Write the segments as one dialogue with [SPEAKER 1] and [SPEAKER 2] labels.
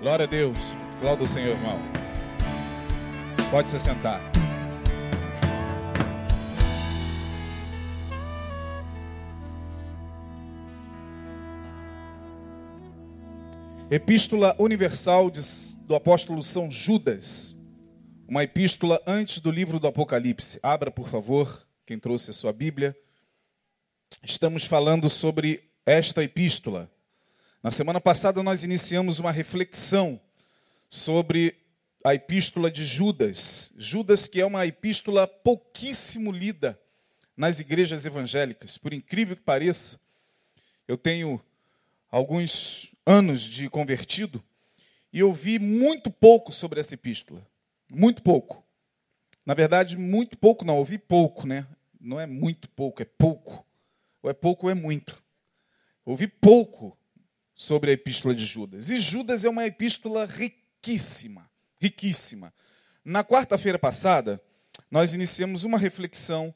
[SPEAKER 1] Glória a Deus. Glória ao Senhor, irmão. Pode se sentar. Epístola Universal do apóstolo São Judas. Uma epístola antes do livro do Apocalipse. Abra, por favor, quem trouxe a sua Bíblia. Estamos falando sobre esta epístola. Na semana passada nós iniciamos uma reflexão sobre a epístola de Judas. Judas, que é uma epístola pouquíssimo lida nas igrejas evangélicas. Por incrível que pareça, eu tenho alguns anos de convertido e eu vi muito pouco sobre essa epístola. Muito pouco. Na verdade, muito pouco não, ouvi pouco, né? Não é muito pouco, é pouco. Ou é pouco ou é muito. Ouvi pouco sobre a epístola de Judas. E Judas é uma epístola riquíssima, riquíssima. Na quarta-feira passada, nós iniciamos uma reflexão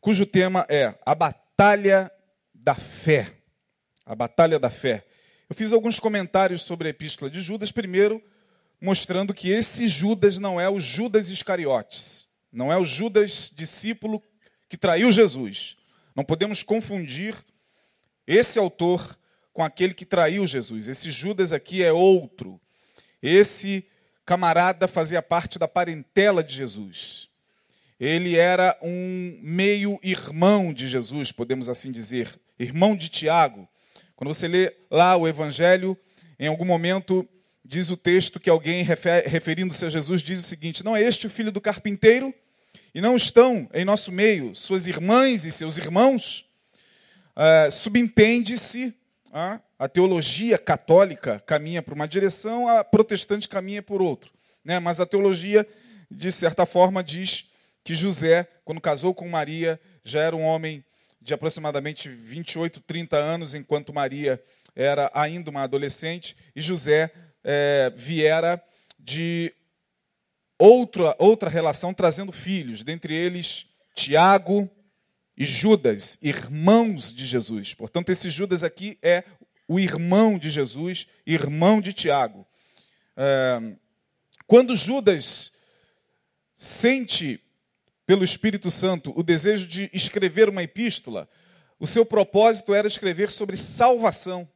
[SPEAKER 1] cujo tema é a batalha da fé. A batalha da fé. Eu fiz alguns comentários sobre a epístola de Judas, primeiro mostrando que esse Judas não é o Judas Iscariotes, não é o Judas discípulo que traiu Jesus. Não podemos confundir esse autor com aquele que traiu Jesus. Esse Judas aqui é outro. Esse camarada fazia parte da parentela de Jesus. Ele era um meio-irmão de Jesus, podemos assim dizer, irmão de Tiago. Quando você lê lá o Evangelho, em algum momento diz o texto que alguém, refer- referindo-se a Jesus, diz o seguinte: Não é este o filho do carpinteiro? E não estão em nosso meio suas irmãs e seus irmãos? Ah, Subentende-se ah, a teologia católica caminha por uma direção, a protestante caminha por outro. Né? Mas a teologia, de certa forma, diz que José, quando casou com Maria, já era um homem de aproximadamente 28, 30 anos, enquanto Maria era ainda uma adolescente, e José eh, viera de outra, outra relação trazendo filhos, dentre eles Tiago e Judas, irmãos de Jesus. Portanto, esse Judas aqui é o irmão de Jesus, irmão de Tiago. Quando Judas sente pelo Espírito Santo o desejo de escrever uma epístola, o seu propósito era escrever sobre salvação.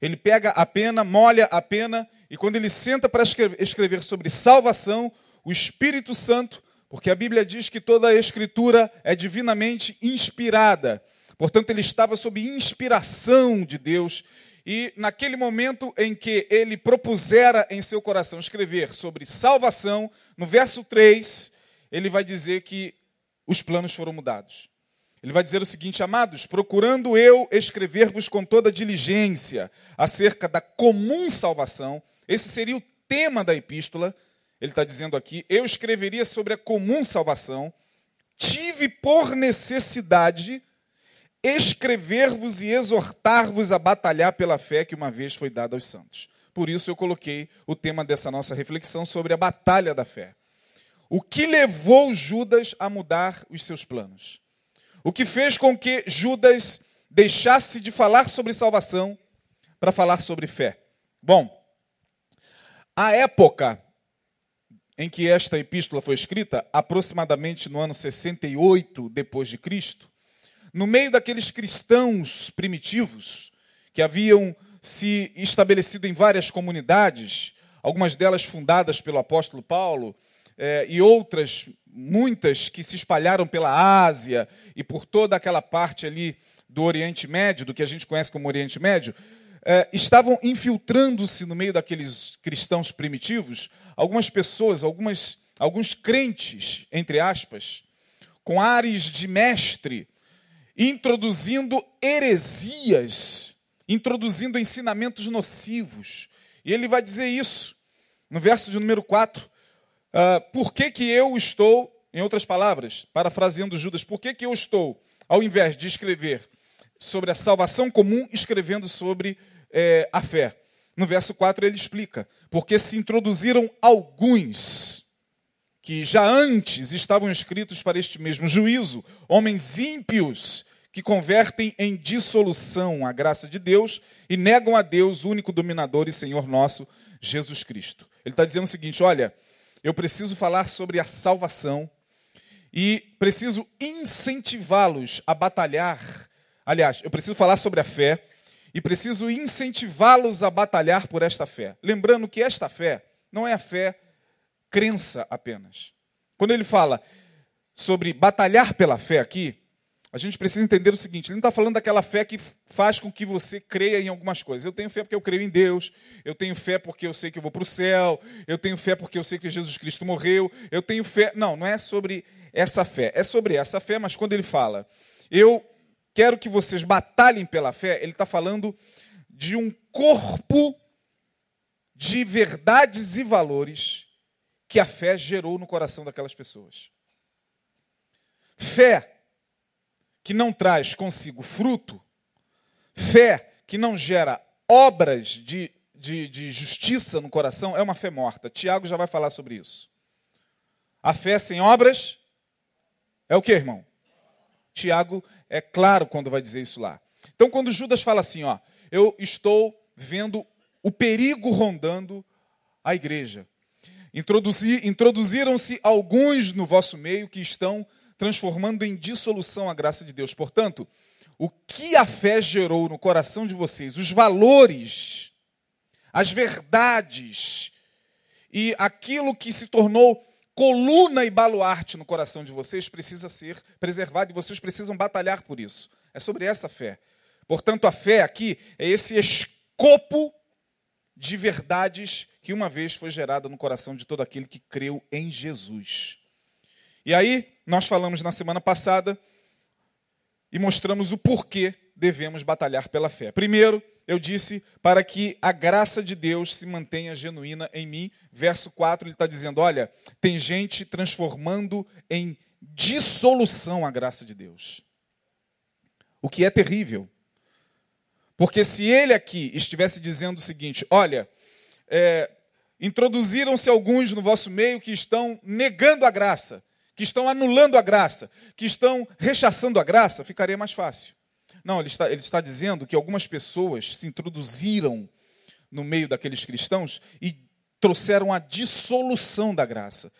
[SPEAKER 1] Ele pega a pena, molha a pena, e quando ele senta para escrever sobre salvação, o Espírito Santo, porque a Bíblia diz que toda a Escritura é divinamente inspirada, portanto, ele estava sob inspiração de Deus, e naquele momento em que ele propusera em seu coração escrever sobre salvação, no verso 3, ele vai dizer que os planos foram mudados. Ele vai dizer o seguinte: Amados, procurando eu escrever-vos com toda diligência acerca da comum salvação, esse seria o tema da epístola. Ele está dizendo aqui: Eu escreveria sobre a comum salvação, tive por necessidade escrever-vos e exortar-vos a batalhar pela fé que uma vez foi dada aos santos. Por isso eu coloquei o tema dessa nossa reflexão sobre a batalha da fé. O que levou Judas a mudar os seus planos? O que fez com que Judas deixasse de falar sobre salvação para falar sobre fé? Bom, a época em que esta epístola foi escrita, aproximadamente no ano 68 depois de Cristo, no meio daqueles cristãos primitivos que haviam se estabelecido em várias comunidades, algumas delas fundadas pelo apóstolo Paulo, eh, e outras, muitas, que se espalharam pela Ásia e por toda aquela parte ali do Oriente Médio, do que a gente conhece como Oriente Médio, eh, estavam infiltrando-se no meio daqueles cristãos primitivos algumas pessoas, algumas, alguns crentes, entre aspas, com ares de mestre, introduzindo heresias, introduzindo ensinamentos nocivos. E ele vai dizer isso no verso de número 4. Ah, por que, que eu estou, em outras palavras, parafraseando Judas, por que, que eu estou, ao invés de escrever sobre a salvação comum, escrevendo sobre eh, a fé? No verso 4 ele explica: porque se introduziram alguns que já antes estavam escritos para este mesmo juízo, homens ímpios que convertem em dissolução a graça de Deus e negam a Deus, único dominador e Senhor nosso, Jesus Cristo. Ele está dizendo o seguinte: olha, eu preciso falar sobre a salvação e preciso incentivá-los a batalhar. Aliás, eu preciso falar sobre a fé e preciso incentivá-los a batalhar por esta fé. Lembrando que esta fé não é a fé crença apenas. Quando ele fala sobre batalhar pela fé aqui, a gente precisa entender o seguinte: ele não está falando daquela fé que faz com que você creia em algumas coisas. Eu tenho fé porque eu creio em Deus, eu tenho fé porque eu sei que eu vou para o céu, eu tenho fé porque eu sei que Jesus Cristo morreu, eu tenho fé. Não, não é sobre essa fé. É sobre essa fé, mas quando ele fala, eu quero que vocês batalhem pela fé, ele está falando de um corpo de verdades e valores que a fé gerou no coração daquelas pessoas. Fé que não traz consigo fruto, fé que não gera obras de, de, de justiça no coração, é uma fé morta. Tiago já vai falar sobre isso. A fé sem obras é o que, irmão? Tiago é claro quando vai dizer isso lá. Então, quando Judas fala assim, ó, eu estou vendo o perigo rondando a igreja. Introduziram-se alguns no vosso meio que estão transformando em dissolução a graça de Deus. Portanto, o que a fé gerou no coração de vocês, os valores, as verdades e aquilo que se tornou coluna e baluarte no coração de vocês precisa ser preservado e vocês precisam batalhar por isso. É sobre essa fé. Portanto, a fé aqui é esse escopo de verdades que uma vez foi gerada no coração de todo aquele que creu em Jesus. E aí, nós falamos na semana passada e mostramos o porquê devemos batalhar pela fé. Primeiro, eu disse para que a graça de Deus se mantenha genuína em mim. Verso 4, ele está dizendo: olha, tem gente transformando em dissolução a graça de Deus. O que é terrível. Porque se ele aqui estivesse dizendo o seguinte: olha, é, introduziram-se alguns no vosso meio que estão negando a graça, que estão anulando a graça, que estão rechaçando a graça, ficaria mais fácil. Não, ele está, ele está dizendo que algumas pessoas se introduziram no meio daqueles cristãos e trouxeram a dissolução da graça.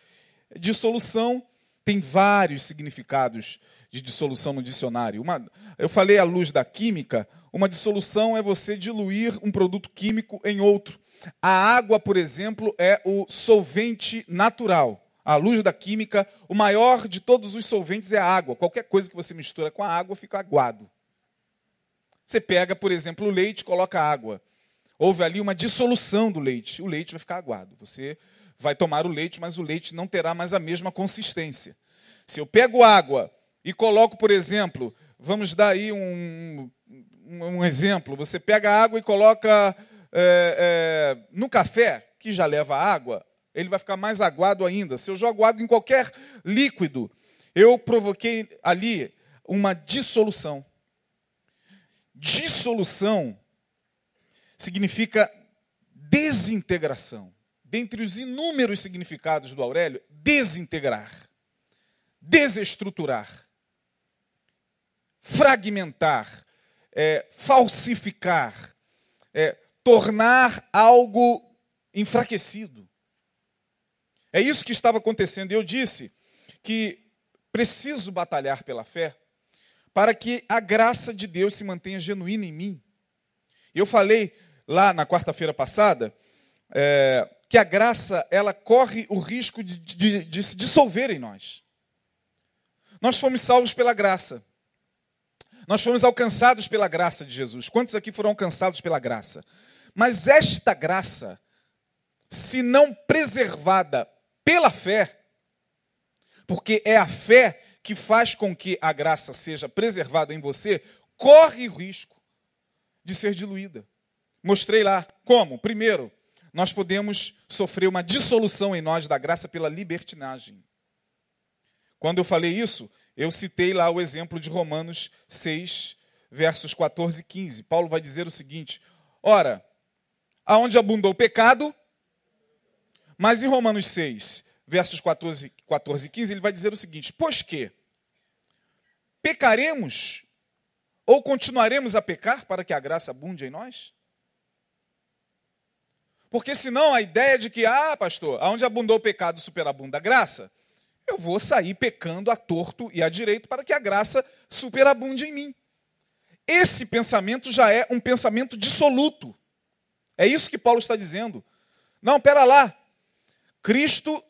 [SPEAKER 1] Dissolução tem vários significados de dissolução no dicionário. Uma, eu falei à luz da química, uma dissolução é você diluir um produto químico em outro. A água, por exemplo, é o solvente natural. À luz da química, o maior de todos os solventes é a água. Qualquer coisa que você mistura com a água fica aguado. Você pega, por exemplo, o leite, coloca água. Houve ali uma dissolução do leite. O leite vai ficar aguado. Você vai tomar o leite, mas o leite não terá mais a mesma consistência. Se eu pego água e coloco, por exemplo, vamos dar aí um, um exemplo: você pega água e coloca é, é, no café, que já leva água, ele vai ficar mais aguado ainda. Se eu jogo água em qualquer líquido, eu provoquei ali uma dissolução. Dissolução significa desintegração. Dentre os inúmeros significados do Aurélio, desintegrar, desestruturar, fragmentar, é, falsificar, é, tornar algo enfraquecido. É isso que estava acontecendo. Eu disse que preciso batalhar pela fé para que a graça de Deus se mantenha genuína em mim. Eu falei lá na quarta-feira passada é, que a graça ela corre o risco de, de, de se dissolver em nós. Nós fomos salvos pela graça. Nós fomos alcançados pela graça de Jesus. Quantos aqui foram alcançados pela graça? Mas esta graça, se não preservada pela fé, porque é a fé que faz com que a graça seja preservada em você, corre o risco de ser diluída. Mostrei lá como. Primeiro, nós podemos sofrer uma dissolução em nós da graça pela libertinagem. Quando eu falei isso, eu citei lá o exemplo de Romanos 6, versos 14 e 15. Paulo vai dizer o seguinte: Ora, aonde abundou o pecado, mas em Romanos 6, versos 14, 14 e 15, ele vai dizer o seguinte: Pois que pecaremos Ou continuaremos a pecar para que a graça abunde em nós? Porque senão a ideia de que, ah, pastor, aonde abundou o pecado superabunda a graça, eu vou sair pecando a torto e a direito para que a graça superabunde em mim. Esse pensamento já é um pensamento dissoluto. É isso que Paulo está dizendo. Não, pera lá. Cristo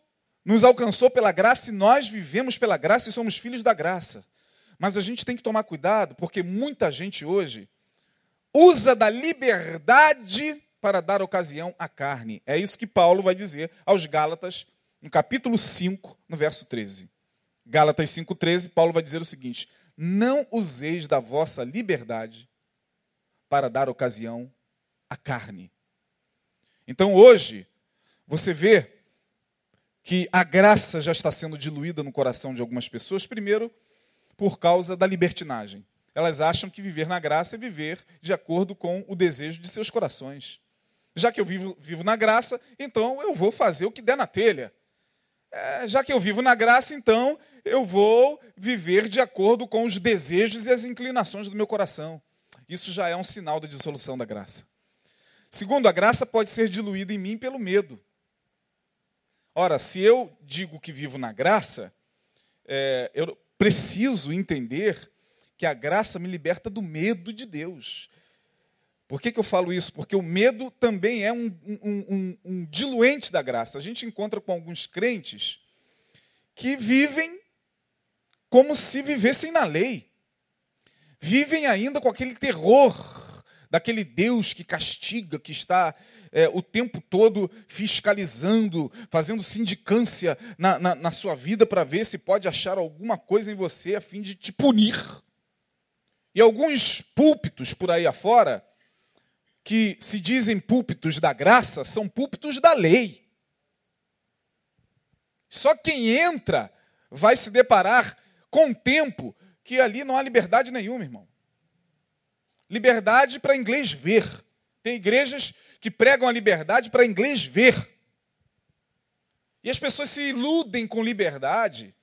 [SPEAKER 1] nos alcançou pela graça e nós vivemos pela graça e somos filhos da graça. Mas a gente tem que tomar cuidado, porque muita gente hoje usa da liberdade para dar ocasião à carne. É isso que Paulo vai dizer aos Gálatas, no capítulo 5, no verso 13. Gálatas 5,13, Paulo vai dizer o seguinte: Não useis da vossa liberdade para dar ocasião à carne. Então hoje, você vê que a graça já está sendo diluída no coração de algumas pessoas, primeiro, por causa da libertinagem. Elas acham que viver na graça é viver de acordo com o desejo de seus corações. Já que eu vivo, vivo na graça, então eu vou fazer o que der na telha. É, já que eu vivo na graça, então eu vou viver de acordo com os desejos e as inclinações do meu coração. Isso já é um sinal da dissolução da graça. Segundo, a graça pode ser diluída em mim pelo medo. Ora, se eu digo que vivo na graça, é, eu preciso entender que a graça me liberta do medo de Deus. Por que, que eu falo isso? Porque o medo também é um, um, um, um diluente da graça. A gente encontra com alguns crentes que vivem como se vivessem na lei. Vivem ainda com aquele terror daquele Deus que castiga, que está é, o tempo todo fiscalizando, fazendo sindicância na, na, na sua vida para ver se pode achar alguma coisa em você a fim de te punir. E alguns púlpitos por aí afora que se dizem púlpitos da graça são púlpitos da lei. Só quem entra vai se deparar com o tempo que ali não há liberdade nenhuma, irmão. Liberdade para inglês ver. Tem igrejas que pregam a liberdade para inglês ver. E as pessoas se iludem com liberdade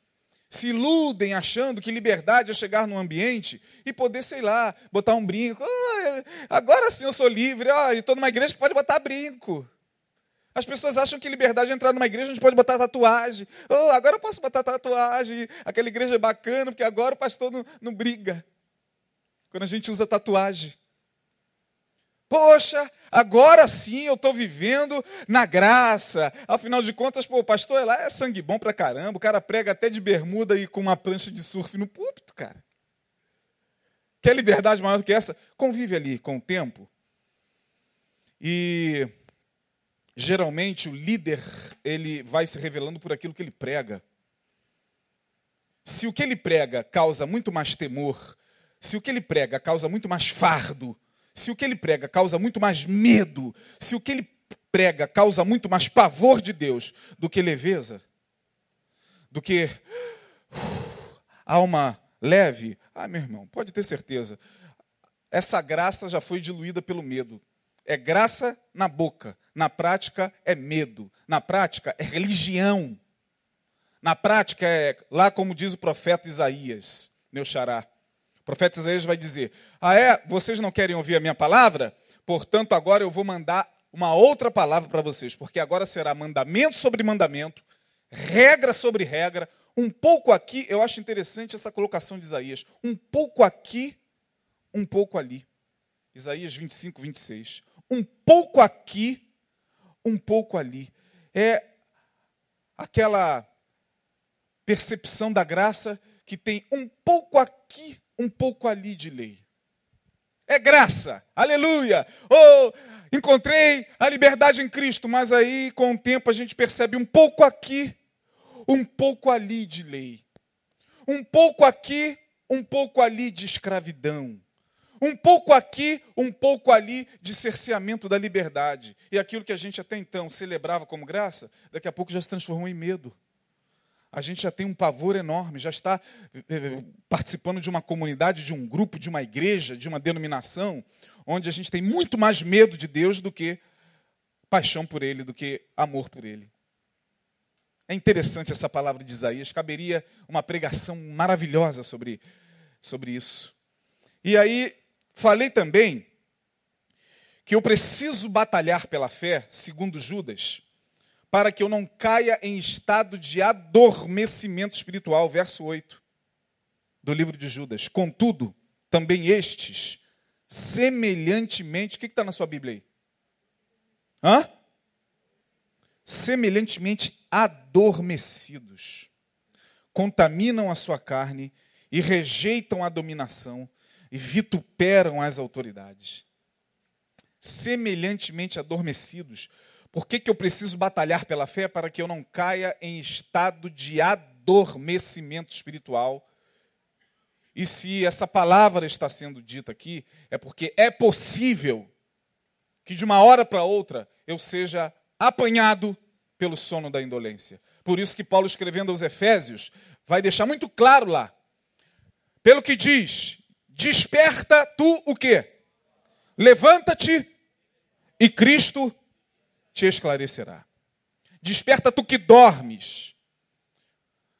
[SPEAKER 1] se iludem achando que liberdade é chegar num ambiente e poder, sei lá, botar um brinco. Agora sim eu sou livre, oh, estou numa igreja que pode botar brinco. As pessoas acham que liberdade é entrar numa igreja onde pode botar tatuagem. Oh, agora eu posso botar tatuagem. Aquela igreja é bacana, porque agora o pastor não, não briga. Quando a gente usa tatuagem. Poxa, agora sim eu estou vivendo na graça. Afinal de contas, pô, o pastor lá é sangue bom pra caramba. O cara prega até de bermuda e com uma prancha de surf no púlpito, cara. Quer liberdade maior do que essa? Convive ali com o tempo. E geralmente o líder ele vai se revelando por aquilo que ele prega. Se o que ele prega causa muito mais temor, se o que ele prega causa muito mais fardo, se o que ele prega causa muito mais medo, se o que ele prega causa muito mais pavor de Deus do que leveza, do que uh, alma leve, ah, meu irmão, pode ter certeza, essa graça já foi diluída pelo medo. É graça na boca, na prática é medo, na prática é religião. Na prática é, lá como diz o profeta Isaías, meu xará, o profeta Isaías vai dizer: Ah, é? Vocês não querem ouvir a minha palavra? Portanto, agora eu vou mandar uma outra palavra para vocês, porque agora será mandamento sobre mandamento, regra sobre regra, um pouco aqui, eu acho interessante essa colocação de Isaías, um pouco aqui, um pouco ali. Isaías 25, 26. Um pouco aqui, um pouco ali. É aquela percepção da graça que tem um pouco aqui, um pouco ali de lei. É graça, aleluia! Oh, encontrei a liberdade em Cristo, mas aí com o tempo a gente percebe um pouco aqui, um pouco ali de lei. Um pouco aqui, um pouco ali de escravidão. Um pouco aqui, um pouco ali de cerceamento da liberdade. E aquilo que a gente até então celebrava como graça, daqui a pouco já se transformou em medo a gente já tem um pavor enorme, já está eh, eh, participando de uma comunidade, de um grupo, de uma igreja, de uma denominação, onde a gente tem muito mais medo de Deus do que paixão por Ele, do que amor por Ele. É interessante essa palavra de Isaías, caberia uma pregação maravilhosa sobre, sobre isso. E aí, falei também que eu preciso batalhar pela fé, segundo Judas, para que eu não caia em estado de adormecimento espiritual. Verso 8 do livro de Judas. Contudo, também estes, semelhantemente. O que está na sua Bíblia aí? Hã? Semelhantemente adormecidos, contaminam a sua carne e rejeitam a dominação e vituperam as autoridades. Semelhantemente adormecidos. Por que, que eu preciso batalhar pela fé? Para que eu não caia em estado de adormecimento espiritual. E se essa palavra está sendo dita aqui, é porque é possível que de uma hora para outra eu seja apanhado pelo sono da indolência. Por isso que Paulo escrevendo aos Efésios vai deixar muito claro lá. Pelo que diz: Desperta tu o quê? Levanta-te e Cristo te esclarecerá. Desperta tu que dormes.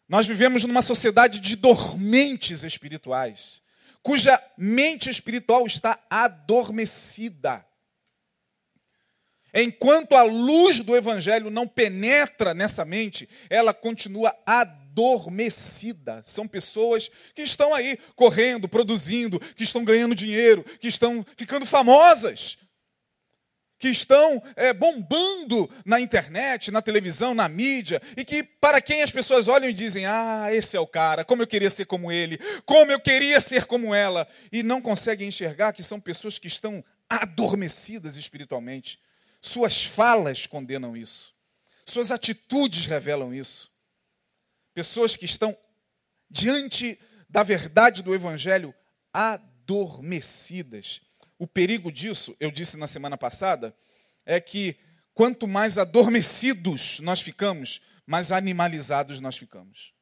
[SPEAKER 1] Nós vivemos numa sociedade de dormentes espirituais, cuja mente espiritual está adormecida. Enquanto a luz do Evangelho não penetra nessa mente, ela continua adormecida. São pessoas que estão aí correndo, produzindo, que estão ganhando dinheiro, que estão ficando famosas, que estão é, bombando na internet, na televisão, na mídia, e que para quem as pessoas olham e dizem: Ah, esse é o cara, como eu queria ser como ele, como eu queria ser como ela, e não conseguem enxergar que são pessoas que estão adormecidas espiritualmente suas falas condenam isso. Suas atitudes revelam isso. Pessoas que estão diante da verdade do Evangelho adormecidas. O perigo disso, eu disse na semana passada, é que quanto mais adormecidos nós ficamos, mais animalizados nós ficamos.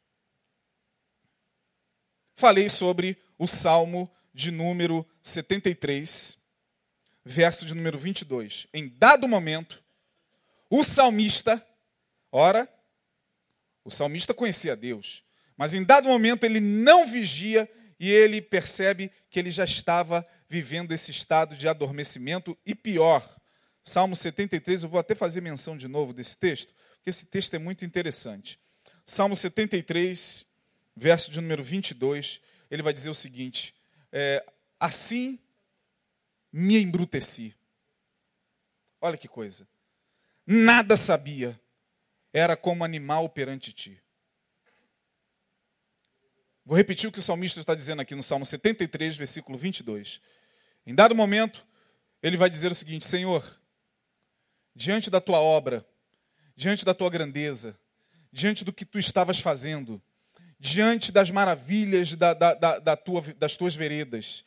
[SPEAKER 1] Falei sobre o Salmo de número 73, verso de número 22. Em dado momento, o salmista, ora, o salmista conhecia Deus, mas em dado momento ele não vigia e ele percebe que ele já estava vivendo esse estado de adormecimento e pior. Salmo 73, eu vou até fazer menção de novo desse texto, porque esse texto é muito interessante. Salmo 73, verso de número 22, ele vai dizer o seguinte: é, Assim me embruteci. Olha que coisa. Nada sabia. Era como animal perante ti. Vou repetir o que o salmista está dizendo aqui no Salmo 73, versículo 22. Em dado momento, ele vai dizer o seguinte: Senhor, diante da tua obra, diante da tua grandeza, diante do que tu estavas fazendo, diante das maravilhas da, da, da, da tua, das tuas veredas,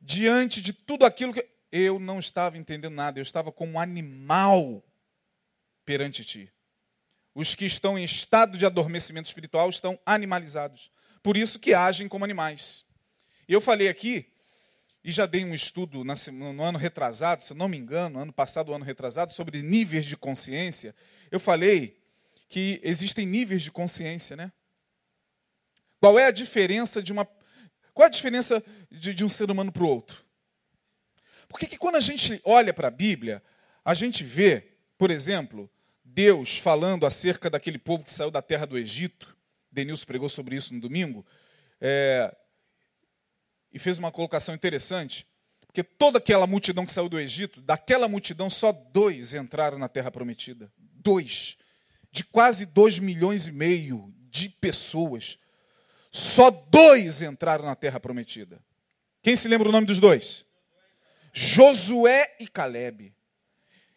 [SPEAKER 1] diante de tudo aquilo que. Eu não estava entendendo nada, eu estava como um animal perante ti. Os que estão em estado de adormecimento espiritual estão animalizados. Por isso que agem como animais. Eu falei aqui, e já dei um estudo no ano retrasado, se eu não me engano, ano passado, ano retrasado, sobre níveis de consciência. Eu falei que existem níveis de consciência, né? Qual é a diferença de uma qual é a diferença de, de um ser humano para o outro? Porque que quando a gente olha para a Bíblia, a gente vê, por exemplo, Deus falando acerca daquele povo que saiu da terra do Egito. Denilson pregou sobre isso no domingo. É, e fez uma colocação interessante. Porque toda aquela multidão que saiu do Egito, daquela multidão, só dois entraram na terra prometida. Dois. De quase dois milhões e meio de pessoas. Só dois entraram na terra prometida. Quem se lembra o nome dos dois? Josué e Caleb.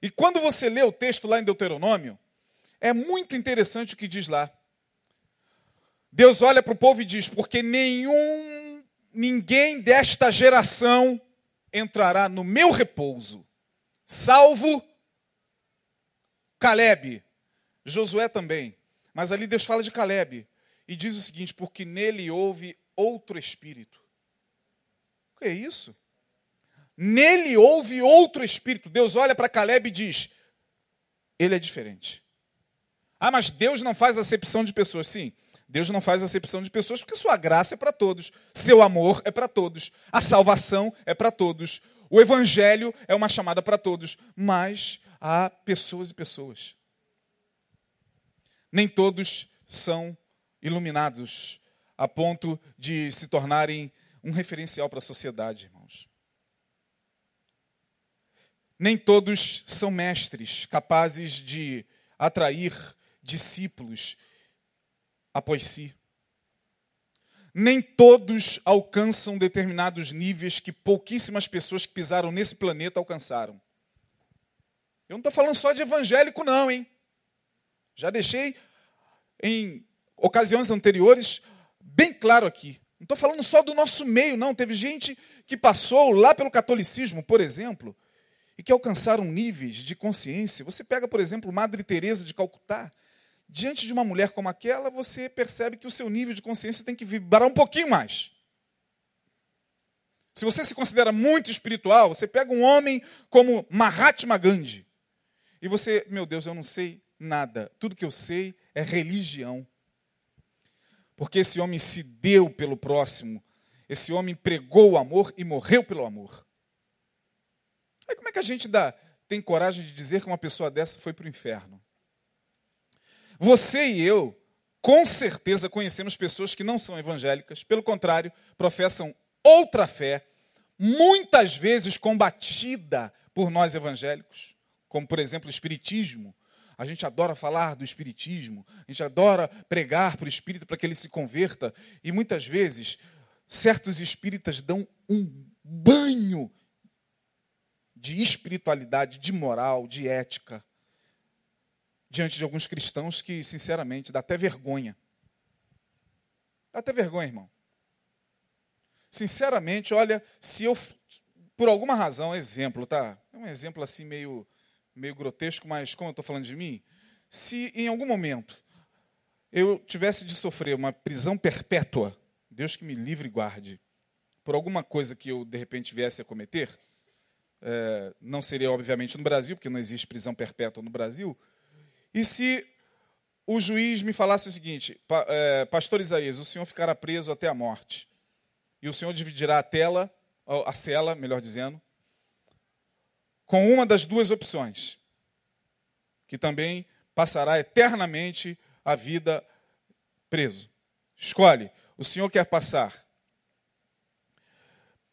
[SPEAKER 1] E quando você lê o texto lá em Deuteronômio, é muito interessante o que diz lá. Deus olha para o povo e diz: Porque nenhum, ninguém desta geração entrará no meu repouso, salvo Caleb, Josué também. Mas ali Deus fala de Caleb e diz o seguinte: porque nele houve outro espírito. O que é isso? Nele houve outro espírito. Deus olha para Caleb e diz: ele é diferente. Ah, mas Deus não faz acepção de pessoas. Sim, Deus não faz acepção de pessoas porque sua graça é para todos, seu amor é para todos, a salvação é para todos, o evangelho é uma chamada para todos, mas há pessoas e pessoas. Nem todos são iluminados a ponto de se tornarem um referencial para a sociedade, irmãos. Nem todos são mestres capazes de atrair discípulos após si. Nem todos alcançam determinados níveis que pouquíssimas pessoas que pisaram nesse planeta alcançaram. Eu não estou falando só de evangélico, não, hein? Já deixei em ocasiões anteriores bem claro aqui. Não estou falando só do nosso meio, não. Teve gente que passou lá pelo catolicismo, por exemplo, e que alcançaram níveis de consciência. Você pega, por exemplo, Madre Teresa de Calcutá. Diante de uma mulher como aquela, você percebe que o seu nível de consciência tem que vibrar um pouquinho mais. Se você se considera muito espiritual, você pega um homem como Mahatma Gandhi. E você, meu Deus, eu não sei nada. Tudo que eu sei é religião. Porque esse homem se deu pelo próximo, esse homem pregou o amor e morreu pelo amor. Aí como é que a gente dá, tem coragem de dizer que uma pessoa dessa foi para o inferno? Você e eu, com certeza, conhecemos pessoas que não são evangélicas, pelo contrário, professam outra fé, muitas vezes combatida por nós evangélicos, como por exemplo o Espiritismo, a gente adora falar do Espiritismo, a gente adora pregar para o Espírito para que ele se converta, e muitas vezes certos espíritas dão um banho de espiritualidade, de moral, de ética, diante de alguns cristãos que, sinceramente, dá até vergonha. Dá até vergonha, irmão. Sinceramente, olha, se eu, por alguma razão, exemplo, tá? É um exemplo assim meio meio grotesco, mas como eu estou falando de mim, se em algum momento eu tivesse de sofrer uma prisão perpétua, Deus que me livre e guarde, por alguma coisa que eu de repente viesse a cometer, é, não seria obviamente no Brasil, porque não existe prisão perpétua no Brasil, e se o juiz me falasse o seguinte, é, Pastor Isaías, o senhor ficará preso até a morte, e o senhor dividirá a tela, a cela, melhor dizendo, com uma das duas opções, que também passará eternamente a vida preso. Escolhe. O senhor quer passar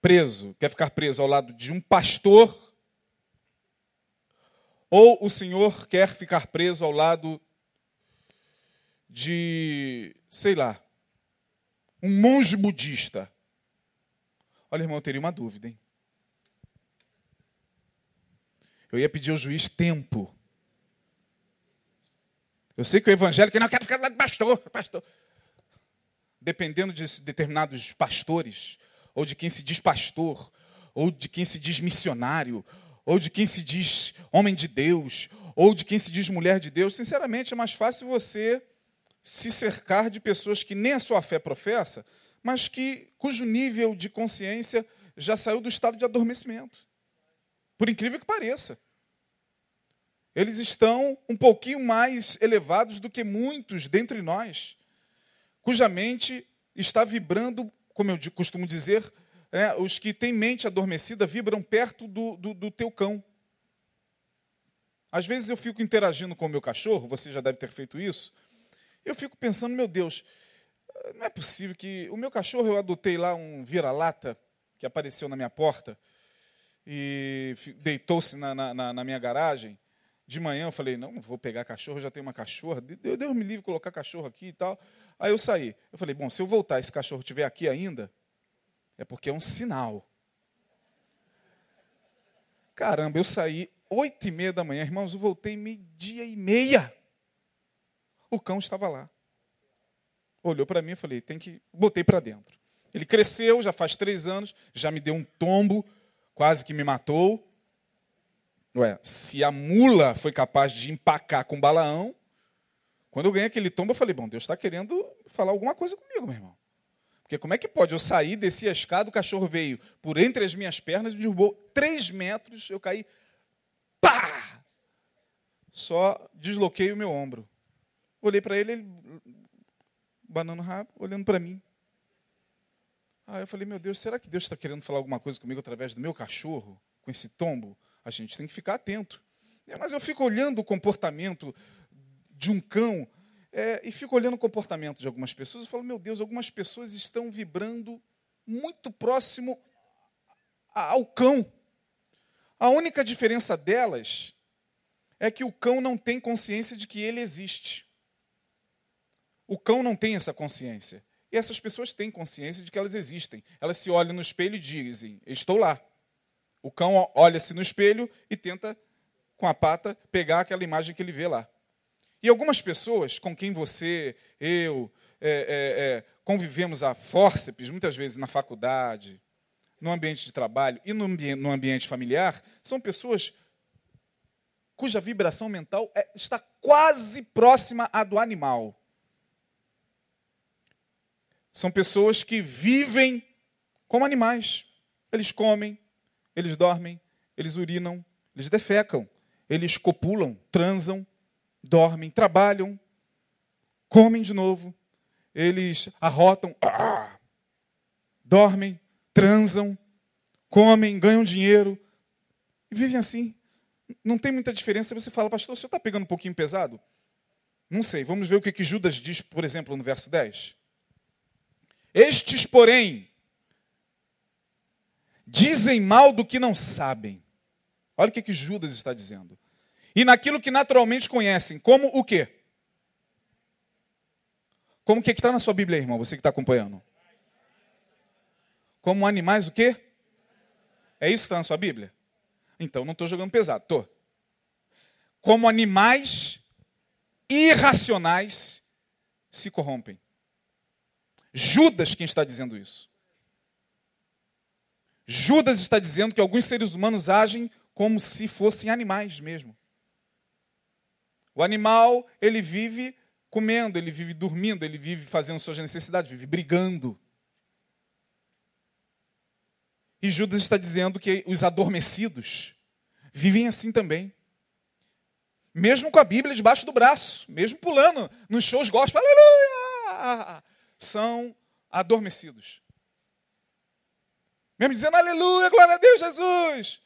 [SPEAKER 1] preso, quer ficar preso ao lado de um pastor, ou o senhor quer ficar preso ao lado de, sei lá, um monge budista. Olha, irmão, eu teria uma dúvida, hein? Eu ia pedir ao juiz tempo. Eu sei que o evangélico não quer ficar lá de pastor, pastor. Dependendo de determinados pastores, ou de quem se diz pastor, ou de quem se diz missionário, ou de quem se diz homem de Deus, ou de quem se diz mulher de Deus, sinceramente é mais fácil você se cercar de pessoas que nem a sua fé professa, mas que cujo nível de consciência já saiu do estado de adormecimento. Por incrível que pareça. Eles estão um pouquinho mais elevados do que muitos dentre nós, cuja mente está vibrando, como eu costumo dizer, é, os que têm mente adormecida vibram perto do, do, do teu cão. Às vezes eu fico interagindo com o meu cachorro, você já deve ter feito isso. Eu fico pensando, meu Deus, não é possível que. O meu cachorro, eu adotei lá um vira-lata que apareceu na minha porta e deitou-se na, na, na, minha garagem. De manhã eu falei, não, vou pegar cachorro, já tenho uma cachorra. Deus, Deus me livre colocar cachorro aqui e tal. Aí eu saí. Eu falei, bom, se eu voltar esse cachorro estiver aqui ainda, é porque é um sinal. Caramba, eu saí oito e meia da manhã, irmãos, eu voltei meio-dia e meia. O cão estava lá. Olhou para mim e falei, tem que. Botei para dentro. Ele cresceu, já faz três anos, já me deu um tombo quase que me matou. Ué, se a mula foi capaz de empacar com Balaão, quando eu ganhei aquele tombo, eu falei, bom, Deus está querendo falar alguma coisa comigo, meu irmão. Porque como é que pode? Eu saí, desci a escada, o cachorro veio por entre as minhas pernas, me derrubou três metros, eu caí, pá! Só desloquei o meu ombro. Olhei para ele, ele banando o rabo, olhando para mim. Aí eu falei, meu Deus, será que Deus está querendo falar alguma coisa comigo através do meu cachorro, com esse tombo? A gente tem que ficar atento. É, mas eu fico olhando o comportamento de um cão é, e fico olhando o comportamento de algumas pessoas e falo, meu Deus, algumas pessoas estão vibrando muito próximo ao cão. A única diferença delas é que o cão não tem consciência de que ele existe. O cão não tem essa consciência. E essas pessoas têm consciência de que elas existem. Elas se olham no espelho e dizem: Estou lá. O cão olha-se no espelho e tenta, com a pata, pegar aquela imagem que ele vê lá. E algumas pessoas com quem você, eu, é, é, é, convivemos a fórceps, muitas vezes na faculdade, no ambiente de trabalho e no ambiente, no ambiente familiar, são pessoas cuja vibração mental é, está quase próxima à do animal. São pessoas que vivem como animais. Eles comem, eles dormem, eles urinam, eles defecam, eles copulam, transam, dormem, trabalham, comem de novo, eles arrotam, ah, dormem, transam, comem, ganham dinheiro e vivem assim. Não tem muita diferença. Você fala, pastor, o senhor está pegando um pouquinho pesado? Não sei. Vamos ver o que, que Judas diz, por exemplo, no verso 10. Estes, porém, dizem mal do que não sabem. Olha o que, que Judas está dizendo. E naquilo que naturalmente conhecem, como o quê? Como o que está na sua Bíblia, irmão, você que está acompanhando? Como animais o quê? É isso que está na sua Bíblia? Então, não estou jogando pesado, estou. Como animais irracionais se corrompem. Judas quem está dizendo isso. Judas está dizendo que alguns seres humanos agem como se fossem animais mesmo. O animal, ele vive comendo, ele vive dormindo, ele vive fazendo suas necessidades, vive brigando. E Judas está dizendo que os adormecidos vivem assim também. Mesmo com a Bíblia debaixo do braço, mesmo pulando nos shows gospel, aleluia! são adormecidos. Mesmo dizendo aleluia, glória a Deus, Jesus,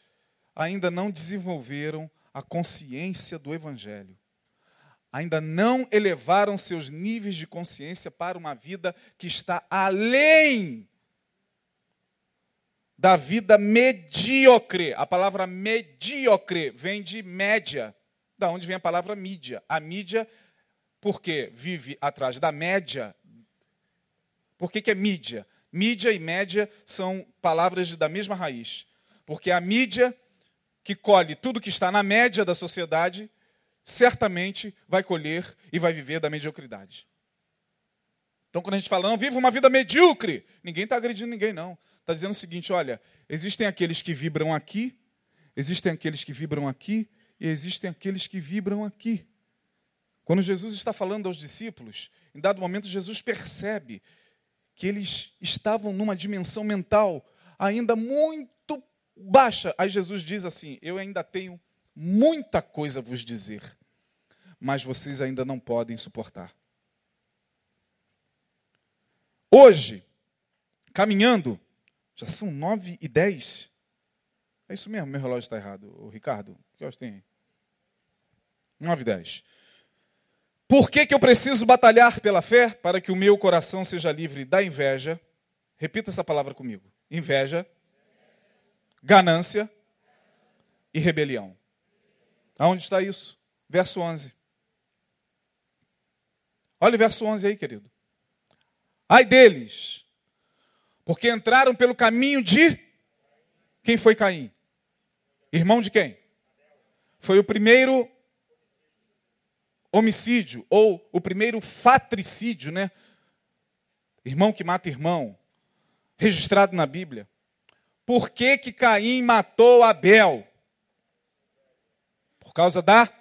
[SPEAKER 1] ainda não desenvolveram a consciência do Evangelho. Ainda não elevaram seus níveis de consciência para uma vida que está além da vida medíocre. A palavra medíocre vem de média. Da onde vem a palavra mídia? A mídia, porque vive atrás da média, por que, que é mídia? Mídia e média são palavras da mesma raiz. Porque a mídia, que colhe tudo que está na média da sociedade, certamente vai colher e vai viver da mediocridade. Então, quando a gente fala, não, viva uma vida medíocre, ninguém está agredindo ninguém, não. Está dizendo o seguinte: olha, existem aqueles que vibram aqui, existem aqueles que vibram aqui, e existem aqueles que vibram aqui. Quando Jesus está falando aos discípulos, em dado momento, Jesus percebe que eles estavam numa dimensão mental ainda muito baixa. Aí Jesus diz assim: Eu ainda tenho muita coisa vos dizer, mas vocês ainda não podem suportar. Hoje, caminhando, já são nove e dez. É isso mesmo, meu relógio está errado. Ricardo, que horas tem aí? Nove e dez. Por que, que eu preciso batalhar pela fé? Para que o meu coração seja livre da inveja. Repita essa palavra comigo: inveja, ganância e rebelião. Aonde está isso? Verso 11. Olha o verso 11 aí, querido. Ai deles, porque entraram pelo caminho de. Quem foi Caim? Irmão de quem? Foi o primeiro homicídio, ou o primeiro fatricídio, né? Irmão que mata irmão, registrado na Bíblia. Por que, que Caim matou Abel? Por causa da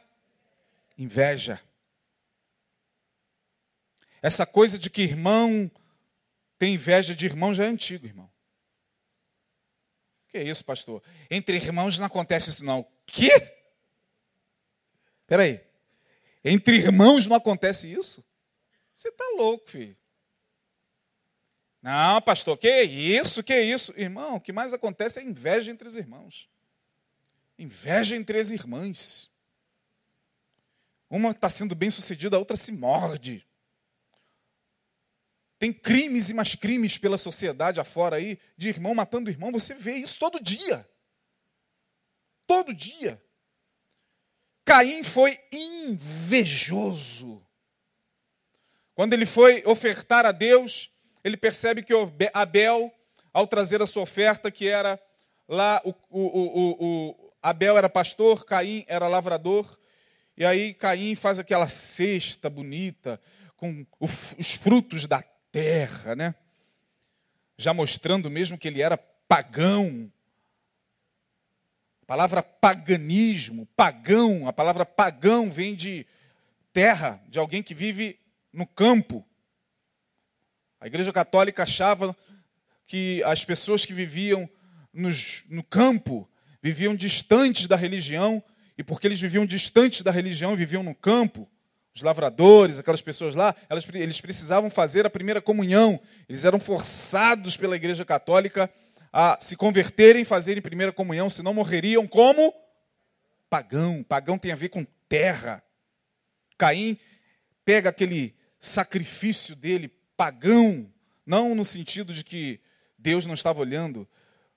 [SPEAKER 1] inveja. Essa coisa de que irmão tem inveja de irmão já é antigo, irmão. Que é isso, pastor? Entre irmãos não acontece isso, não. Que? Espera aí. Entre irmãos não acontece isso? Você está louco, filho. Não, pastor, que isso, que isso? Irmão, o que mais acontece é inveja entre os irmãos. Inveja entre as irmãs. Uma está sendo bem sucedida, a outra se morde. Tem crimes e mais crimes pela sociedade afora aí, de irmão matando irmão. Você vê isso todo dia. Todo dia. Caim foi invejoso. Quando ele foi ofertar a Deus, ele percebe que Abel, ao trazer a sua oferta, que era lá, o, o, o, o Abel era pastor, Caim era lavrador, e aí Caim faz aquela cesta bonita, com os frutos da terra, né? Já mostrando mesmo que ele era pagão. A palavra paganismo, pagão, a palavra pagão vem de terra, de alguém que vive no campo. A Igreja Católica achava que as pessoas que viviam nos, no campo viviam distantes da religião, e porque eles viviam distantes da religião viviam no campo, os lavradores, aquelas pessoas lá, elas, eles precisavam fazer a primeira comunhão. Eles eram forçados pela Igreja Católica a se converterem fazerem primeira comunhão, senão morreriam como pagão. Pagão tem a ver com terra. Caim pega aquele sacrifício dele, pagão, não no sentido de que Deus não estava olhando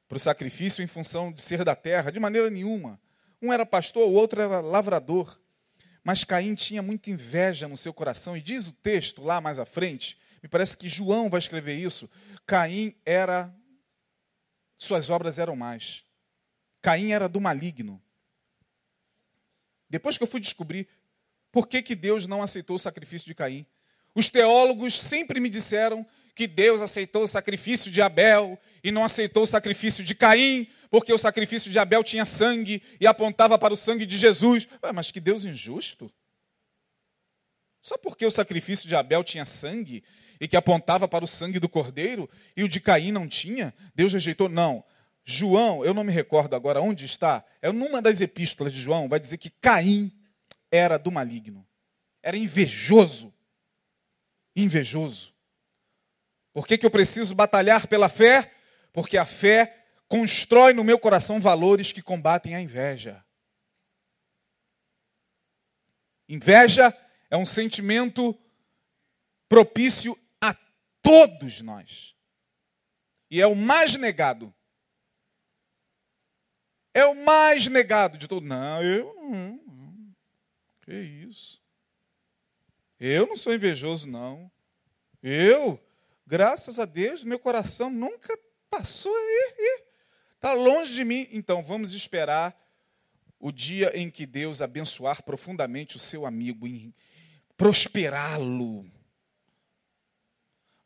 [SPEAKER 1] para o sacrifício em função de ser da terra, de maneira nenhuma. Um era pastor, o outro era lavrador. Mas Caim tinha muita inveja no seu coração, e diz o texto lá mais à frente, me parece que João vai escrever isso. Caim era. Suas obras eram mais. Caim era do maligno. Depois que eu fui descobrir por que, que Deus não aceitou o sacrifício de Caim, os teólogos sempre me disseram que Deus aceitou o sacrifício de Abel e não aceitou o sacrifício de Caim, porque o sacrifício de Abel tinha sangue e apontava para o sangue de Jesus. Ué, mas que Deus injusto! Só porque o sacrifício de Abel tinha sangue e que apontava para o sangue do cordeiro e o de Caim não tinha, Deus rejeitou? Não. João, eu não me recordo agora onde está, é numa das epístolas de João, vai dizer que Caim era do maligno, era invejoso. Invejoso. Por que, que eu preciso batalhar pela fé? Porque a fé constrói no meu coração valores que combatem a inveja. Inveja é um sentimento propício a todos nós. E é o mais negado. É o mais negado de todos. Não, eu não. Que isso? Eu não sou invejoso, não. Eu, graças a Deus, meu coração nunca passou. Está longe de mim. Então vamos esperar o dia em que Deus abençoar profundamente o seu amigo, em prosperá-lo.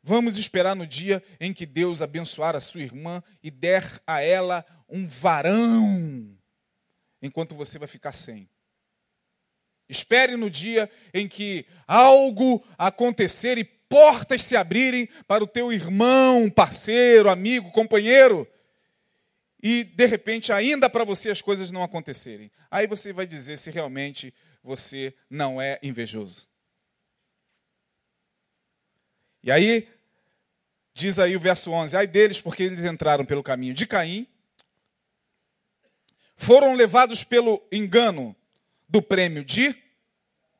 [SPEAKER 1] Vamos esperar no dia em que Deus abençoar a sua irmã e der a ela um varão, enquanto você vai ficar sem. Espere no dia em que algo acontecer e portas se abrirem para o teu irmão, parceiro, amigo, companheiro, e de repente ainda para você as coisas não acontecerem. Aí você vai dizer se realmente você não é invejoso. E aí, diz aí o verso 11: Ai deles, porque eles entraram pelo caminho de Caim, foram levados pelo engano do prêmio de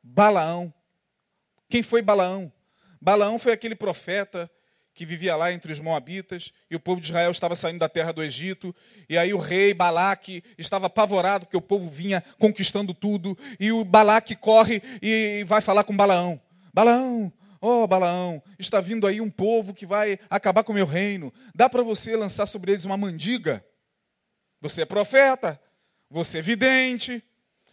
[SPEAKER 1] Balaão. Quem foi Balaão? Balaão foi aquele profeta que vivia lá entre os moabitas, e o povo de Israel estava saindo da terra do Egito, e aí o rei Balaque estava apavorado porque o povo vinha conquistando tudo, e o Balaque corre e vai falar com Balaão. Balaão, ó oh, Balaão, está vindo aí um povo que vai acabar com o meu reino. Dá para você lançar sobre eles uma mandiga? Você é profeta, você é vidente,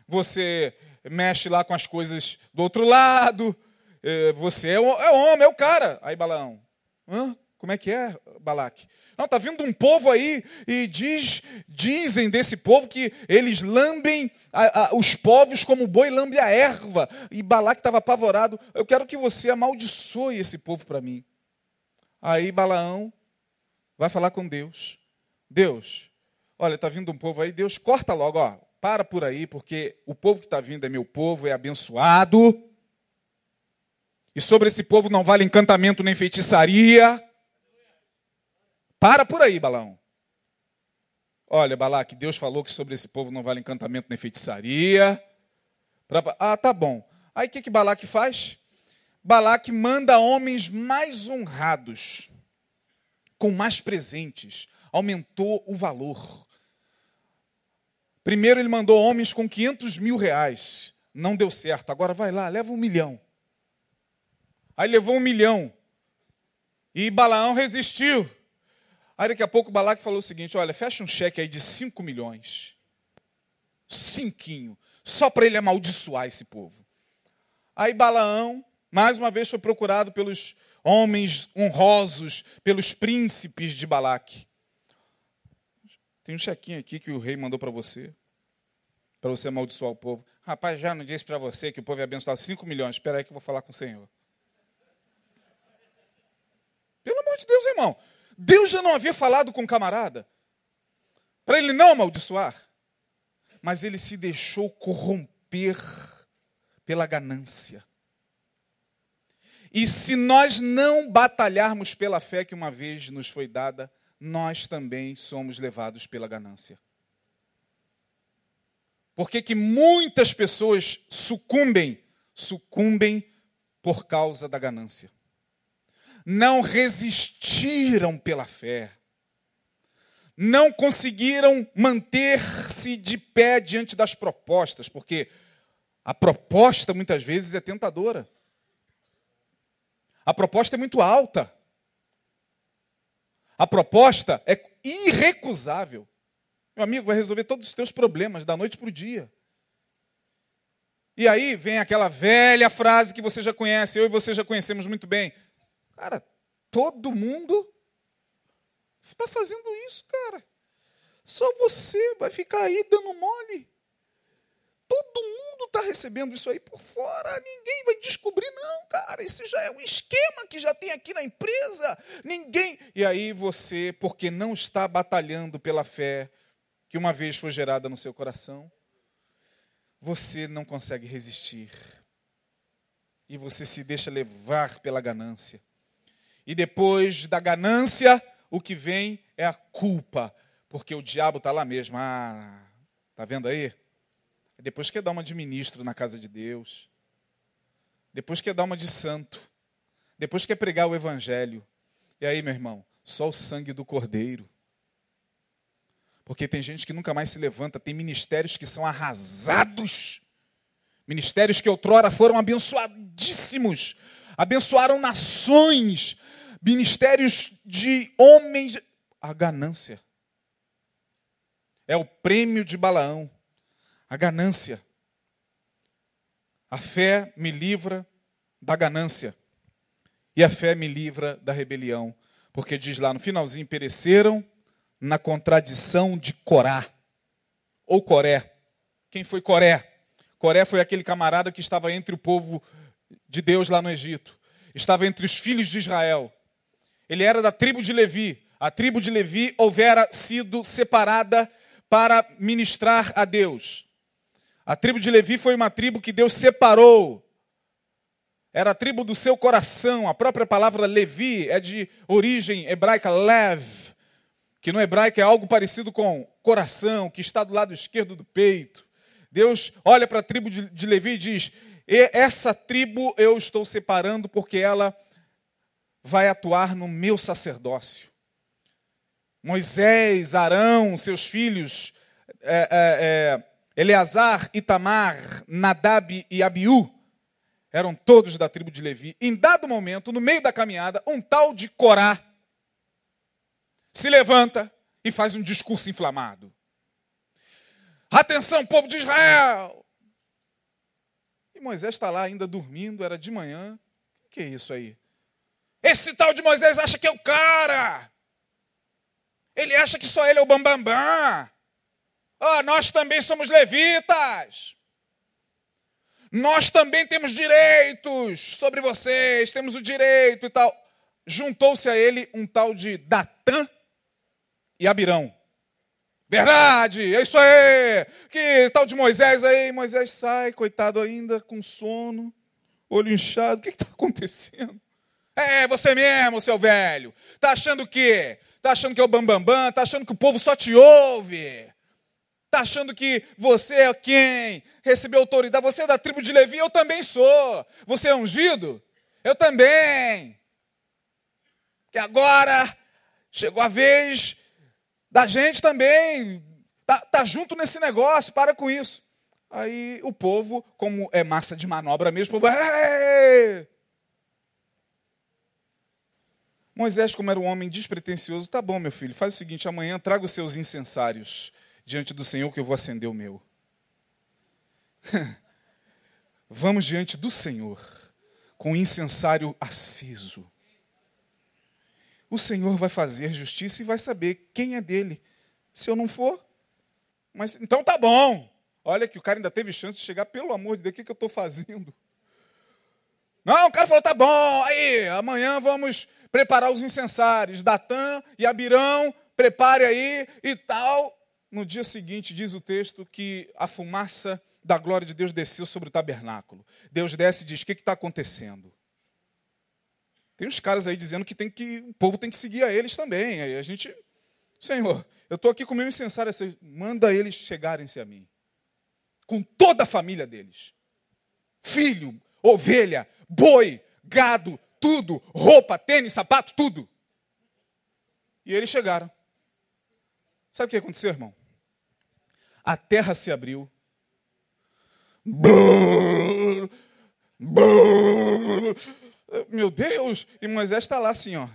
[SPEAKER 1] você mexe lá com as coisas do outro lado, você é, é homem, é o cara. Aí Balaão, Hã? Como é que é, Balaque? Não, está vindo um povo aí e diz, dizem desse povo que eles lambem a, a, os povos como o boi lambe a erva. E Balaque estava apavorado. Eu quero que você amaldiçoe esse povo para mim. Aí Balaão vai falar com Deus. Deus, olha, está vindo um povo aí. Deus, corta logo, ó, para por aí, porque o povo que está vindo é meu povo, é abençoado. E sobre esse povo não vale encantamento nem feitiçaria. Para por aí, Balão. Olha, Balaque, Deus falou que sobre esse povo não vale encantamento nem feitiçaria. Ah, tá bom. Aí o que, que Balaque faz? Balaque manda homens mais honrados, com mais presentes, aumentou o valor. Primeiro ele mandou homens com 500 mil reais, não deu certo. Agora vai lá, leva um milhão. Aí levou um milhão. E Balaão resistiu. Aí daqui a pouco Balaque falou o seguinte: olha, fecha um cheque aí de 5 milhões. Cinquinho. Só para ele amaldiçoar esse povo. Aí Balaão, mais uma vez, foi procurado pelos homens honrosos, pelos príncipes de Balaque. Tem um chequinho aqui que o rei mandou para você, para você amaldiçoar o povo. Rapaz, já não disse para você que o povo ia abençoar 5 milhões. Espera aí que eu vou falar com o Senhor. Pelo amor de Deus, irmão. Deus já não havia falado com o camarada para ele não amaldiçoar, mas ele se deixou corromper pela ganância. E se nós não batalharmos pela fé que uma vez nos foi dada, nós também somos levados pela ganância. Por que, que muitas pessoas sucumbem? Sucumbem por causa da ganância não resistiram pela fé, não conseguiram manter-se de pé diante das propostas, porque a proposta muitas vezes é tentadora. A proposta é muito alta. A proposta é irrecusável. Meu amigo, vai resolver todos os teus problemas da noite para o dia. E aí vem aquela velha frase que você já conhece, eu e você já conhecemos muito bem. Cara, todo mundo está fazendo isso, cara. Só você vai ficar aí dando mole. Todo mundo está recebendo isso aí por fora. Ninguém vai descobrir, não, cara. Esse já é um esquema que já tem aqui na empresa. Ninguém. E aí você, porque não está batalhando pela fé que uma vez foi gerada no seu coração, você não consegue resistir. E você se deixa levar pela ganância. E depois da ganância, o que vem é a culpa, porque o diabo está lá mesmo. Ah, tá vendo aí? Depois quer dar uma de ministro na casa de Deus. Depois quer dar uma de santo. Depois quer pregar o evangelho. E aí, meu irmão, só o sangue do cordeiro. Porque tem gente que nunca mais se levanta, tem ministérios que são arrasados. Ministérios que outrora foram abençoadíssimos, abençoaram nações, ministérios de homens. A ganância. É o prêmio de Balaão. A ganância. A fé me livra da ganância. E a fé me livra da rebelião. Porque diz lá no finalzinho: pereceram na contradição de Corá. Ou Coré. Quem foi Coré? Coré foi aquele camarada que estava entre o povo de Deus lá no Egito. Estava entre os filhos de Israel. Ele era da tribo de Levi. A tribo de Levi houvera sido separada para ministrar a Deus. A tribo de Levi foi uma tribo que Deus separou. Era a tribo do seu coração. A própria palavra Levi é de origem hebraica lev, que no hebraico é algo parecido com coração, que está do lado esquerdo do peito. Deus olha para a tribo de Levi e diz: Essa tribo eu estou separando porque ela vai atuar no meu sacerdócio. Moisés, Arão, seus filhos, é, é, é, Eleazar, Itamar, Nadab e Abiú, eram todos da tribo de Levi. Em dado momento, no meio da caminhada, um tal de Corá se levanta e faz um discurso inflamado. Atenção, povo de Israel! E Moisés está lá ainda dormindo, era de manhã. O que é isso aí? Esse tal de Moisés acha que é o cara. Ele acha que só ele é o bambambam. Bam, bam. Oh, nós também somos levitas. Nós também temos direitos sobre vocês, temos o direito e tal. Juntou-se a ele um tal de Datã e Abirão. Verdade, é isso aí. Que tal de Moisés aí? Moisés sai, coitado ainda, com sono, olho inchado. O que está acontecendo? É, você mesmo, seu velho. Tá achando o quê? Está achando que é o bambambam, bam, bam, está achando que o povo só te ouve. Está achando que você é quem? Recebeu autoridade. Você é da tribo de Levi, eu também sou. Você é ungido? Eu também. Que agora chegou a vez da gente também. Tá, tá junto nesse negócio, para com isso. Aí o povo, como é massa de manobra mesmo, o povo. Moisés, como era um homem despretensioso, tá bom, meu filho, faz o seguinte: amanhã traga os seus incensários diante do Senhor, que eu vou acender o meu. Vamos diante do Senhor, com o incensário aceso. O Senhor vai fazer justiça e vai saber quem é dele. Se eu não for, mas então tá bom. Olha que o cara ainda teve chance de chegar, pelo amor de Deus, o que, que eu estou fazendo? Não, o cara falou, tá bom, aí, amanhã vamos preparar os incensários. Datã e Abirão, prepare aí e tal. No dia seguinte, diz o texto que a fumaça da glória de Deus desceu sobre o tabernáculo. Deus desce e diz: O que está acontecendo? Tem uns caras aí dizendo que, tem que o povo tem que seguir a eles também. Aí a gente, Senhor, eu estou aqui com o meu incensário, manda eles chegarem-se a mim. Com toda a família deles. Filho, ovelha, boi, gado, tudo, roupa, tênis, sapato, tudo. E eles chegaram. Sabe o que aconteceu, irmão? A terra se abriu. Meu Deus! E Moisés está lá assim, ó.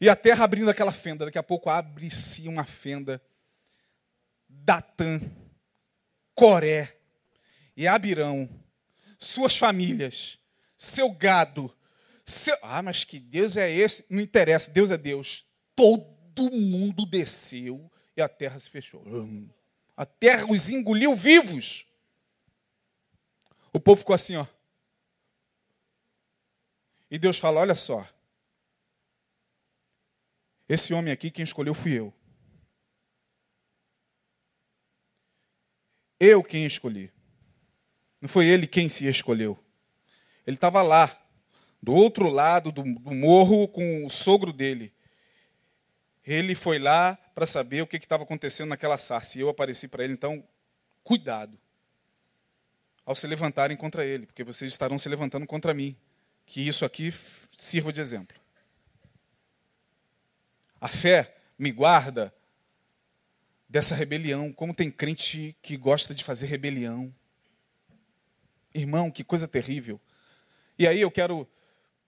[SPEAKER 1] E a terra abrindo aquela fenda. Daqui a pouco abre-se uma fenda. Datã, Coré e Abirão, suas famílias, seu gado, seu... Ah, mas que Deus é esse? Não interessa, Deus é Deus. Todo mundo desceu e a terra se fechou. A terra os engoliu vivos. O povo ficou assim, ó. E Deus fala: Olha só. Esse homem aqui, quem escolheu fui eu. Eu quem escolhi. Não foi ele quem se escolheu. Ele estava lá, do outro lado do, do, morro, com o sogro dele. Ele foi lá para saber o que estava acontecendo naquela sarça. E eu apareci para ele, então, cuidado ao se levantarem contra ele, porque vocês estarão se levantando contra mim. Que isso aqui sirva de exemplo. A fé me guarda dessa rebelião. Como tem crente que gosta de fazer rebelião. Irmão, que coisa terrível. E aí eu quero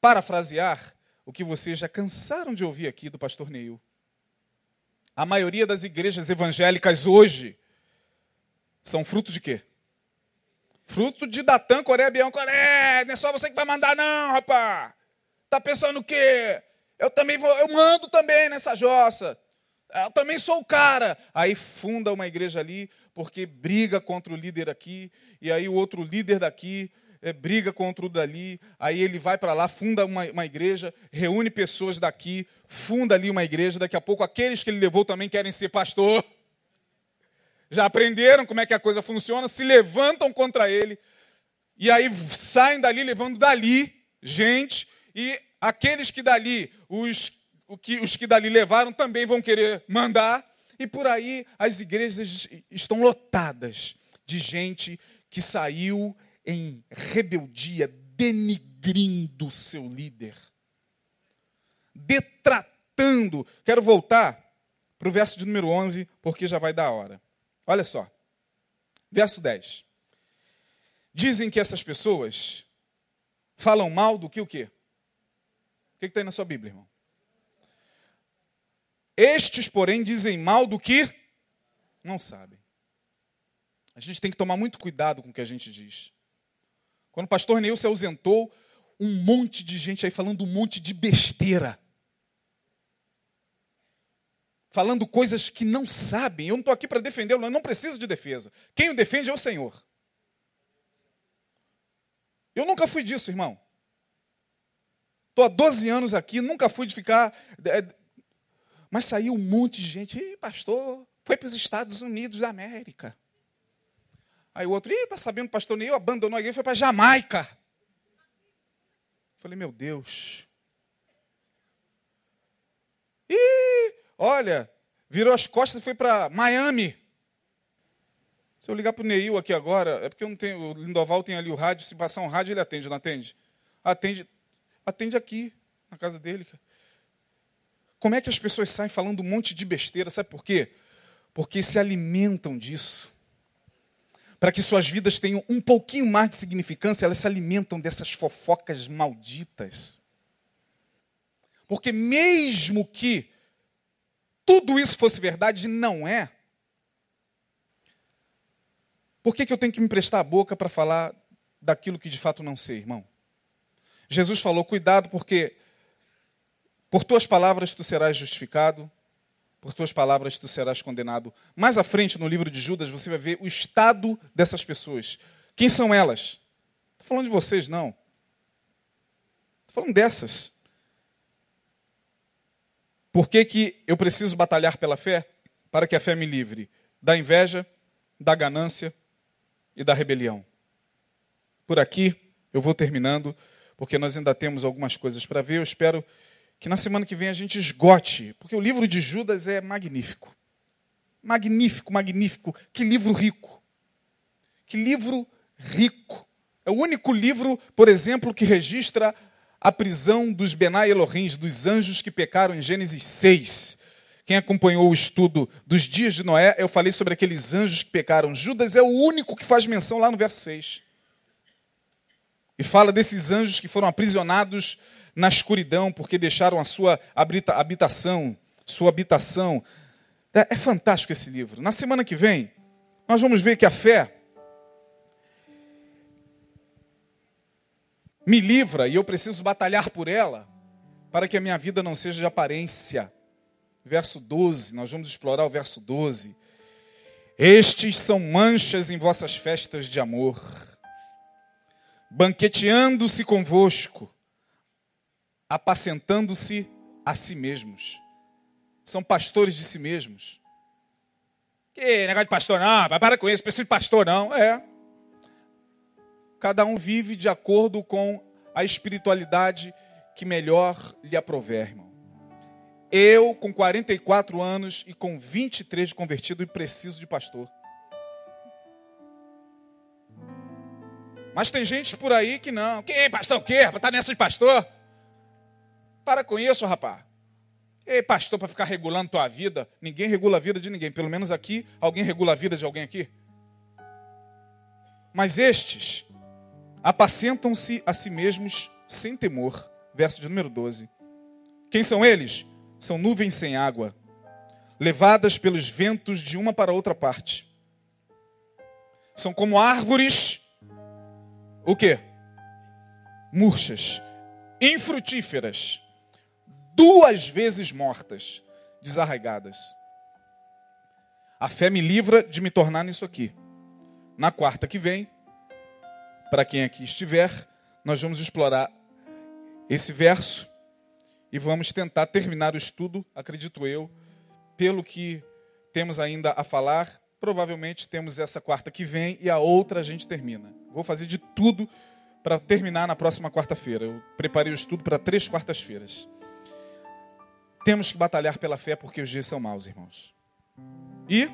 [SPEAKER 1] parafrasear o que vocês já cansaram de ouvir aqui do pastor Neil. A maioria das igrejas evangélicas hoje são fruto de quê? Fruto de Datã, Coré, Bião, Coré. Não é só você que vai mandar, não, rapaz. Tá pensando o quê? Eu também vou, eu mando também nessa jossa. Eu também sou o cara. Aí funda uma igreja ali, porque briga contra o líder aqui, e aí o outro líder daqui é, briga contra o dali, aí ele vai para lá, funda uma, uma, igreja, reúne pessoas daqui, funda ali uma igreja, daqui a pouco aqueles que ele levou também querem ser pastor. Já aprenderam como é que a coisa funciona, se levantam contra ele, e aí saem dali levando dali gente, e aqueles que dali, os, que, os que dali levaram também vão querer mandar, e por aí as igrejas estão lotadas de gente que saiu em rebeldia, denigrindo seu líder, detratando. Quero voltar para o verso de número 11, porque já vai dar hora. Olha só, verso 10. Dizem que essas pessoas falam mal do que o quê? O que está aí na sua Bíblia, irmão? Estes, porém, dizem mal do que não sabem. A gente tem que tomar muito cuidado com o que a gente diz. Quando o pastor Neil se ausentou, um monte de gente aí falando um monte de besteira. Falando coisas que não sabem. Eu não estou aqui para defendê-lo, eu não preciso de defesa. Quem o defende é o Senhor. Eu nunca fui disso, irmão. Estou há 12 anos aqui, nunca fui de ficar. É, mas saiu um monte de gente. Ih, pastor, foi para os Estados Unidos da América. Aí o outro, ih, tá sabendo, pastor Neil abandonou a igreja e foi para Jamaica. Falei, meu Deus. Ih, olha, virou as costas e foi para Miami. Se eu ligar para o Neil aqui agora, é porque eu não tenho, o Lindoval tem ali o rádio, se passar um rádio ele atende, não atende? Atende, atende aqui, na casa dele. Como é que as pessoas saem falando um monte de besteira? Sabe por quê? Porque se alimentam disso. Para que suas vidas tenham um pouquinho mais de significância, elas se alimentam dessas fofocas malditas. Porque mesmo que tudo isso fosse verdade, não é. Por que, que eu tenho que me prestar a boca para falar daquilo que de fato não sei, irmão? Jesus falou: cuidado, porque por tuas palavras tu serás justificado, por tuas palavras tu serás condenado. Mais à frente, no livro de Judas, você vai ver o estado dessas pessoas. Quem são elas? Estou falando de vocês, não. Estou falando dessas. Por que, que eu preciso batalhar pela fé? Para que a fé me livre da inveja, da ganância e da rebelião. Por aqui eu vou terminando, porque nós ainda temos algumas coisas para ver. Eu espero que na semana que vem a gente esgote, porque o livro de Judas é magnífico. Magnífico, magnífico. Que livro rico. Que livro rico. É o único livro, por exemplo, que registra a prisão dos Benai Elohim, dos anjos que pecaram em Gênesis 6. Quem acompanhou o estudo dos dias de Noé, eu falei sobre aqueles anjos que pecaram. Judas é o único que faz menção lá no verso 6. E fala desses anjos que foram aprisionados na escuridão, porque deixaram a sua habitação, sua habitação. É, é fantástico esse livro. Na semana que vem, nós vamos ver que a fé me livra e eu preciso batalhar por ela, para que a minha vida não seja de aparência. Verso 12, nós vamos explorar o verso 12. Estes são manchas em vossas festas de amor, banqueteando-se convosco, apacentando-se a si mesmos. São pastores de si mesmos. Que negócio de pastor não, para com isso, preciso de pastor não. É. Cada um vive de acordo com a espiritualidade que melhor lhe aprover, irmão. Eu, com 44 anos e com 23 de convertido, e preciso de pastor. Mas tem gente por aí que não. Que pastor o quê? Tá nessa de pastor? Para com isso, rapaz. Ei, pastor, para ficar regulando tua vida. Ninguém regula a vida de ninguém. Pelo menos aqui, alguém regula a vida de alguém aqui. Mas estes apacentam-se a si mesmos sem temor. Verso de número 12. Quem são eles? São nuvens sem água, levadas pelos ventos de uma para outra parte. São como árvores, o quê? Murchas, infrutíferas duas vezes mortas, desarraigadas. A fé me livra de me tornar nisso aqui. Na quarta que vem, para quem aqui estiver, nós vamos explorar esse verso e vamos tentar terminar o estudo, acredito eu, pelo que temos ainda a falar. Provavelmente temos essa quarta que vem e a outra a gente termina. Vou fazer de tudo para terminar na próxima quarta-feira. Eu preparei o estudo para três quartas-feiras. Temos que batalhar pela fé porque os dias são maus, irmãos. E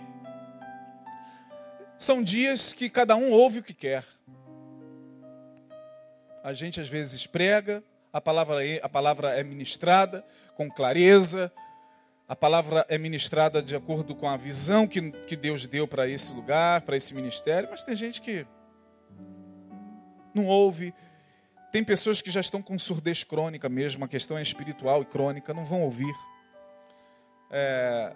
[SPEAKER 1] são dias que cada um ouve o que quer. A gente às vezes prega, a palavra é, a palavra é ministrada com clareza, a palavra é ministrada de acordo com a visão que, que Deus deu para esse lugar, para esse ministério, mas tem gente que não ouve, tem pessoas que já estão com surdez crônica mesmo, a questão é espiritual e crônica, não vão ouvir. É,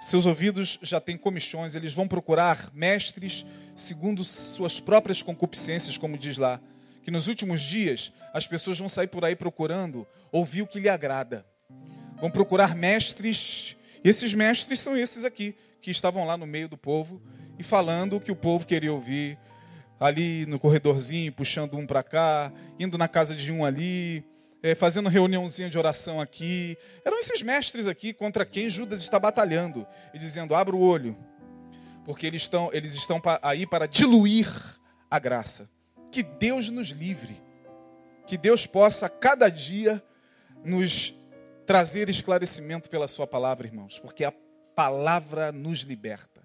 [SPEAKER 1] seus ouvidos já têm comichões, eles vão procurar mestres segundo suas próprias concupiscências, como diz lá. Que nos últimos dias as pessoas vão sair por aí procurando ouvir o que lhe agrada. Vão procurar mestres, e esses mestres são esses aqui, que estavam lá no meio do povo e falando o que o povo queria ouvir, ali no corredorzinho, puxando um para cá, indo na casa de um ali, é, fazendo reuniãozinha de oração aqui. Eram esses mestres aqui contra quem Judas está batalhando e dizendo: abra o olho, porque eles estão, eles estão aí para diluir a graça. Que Deus nos livre, que Deus possa cada dia nos trazer esclarecimento pela Sua palavra, irmãos, porque a palavra nos liberta.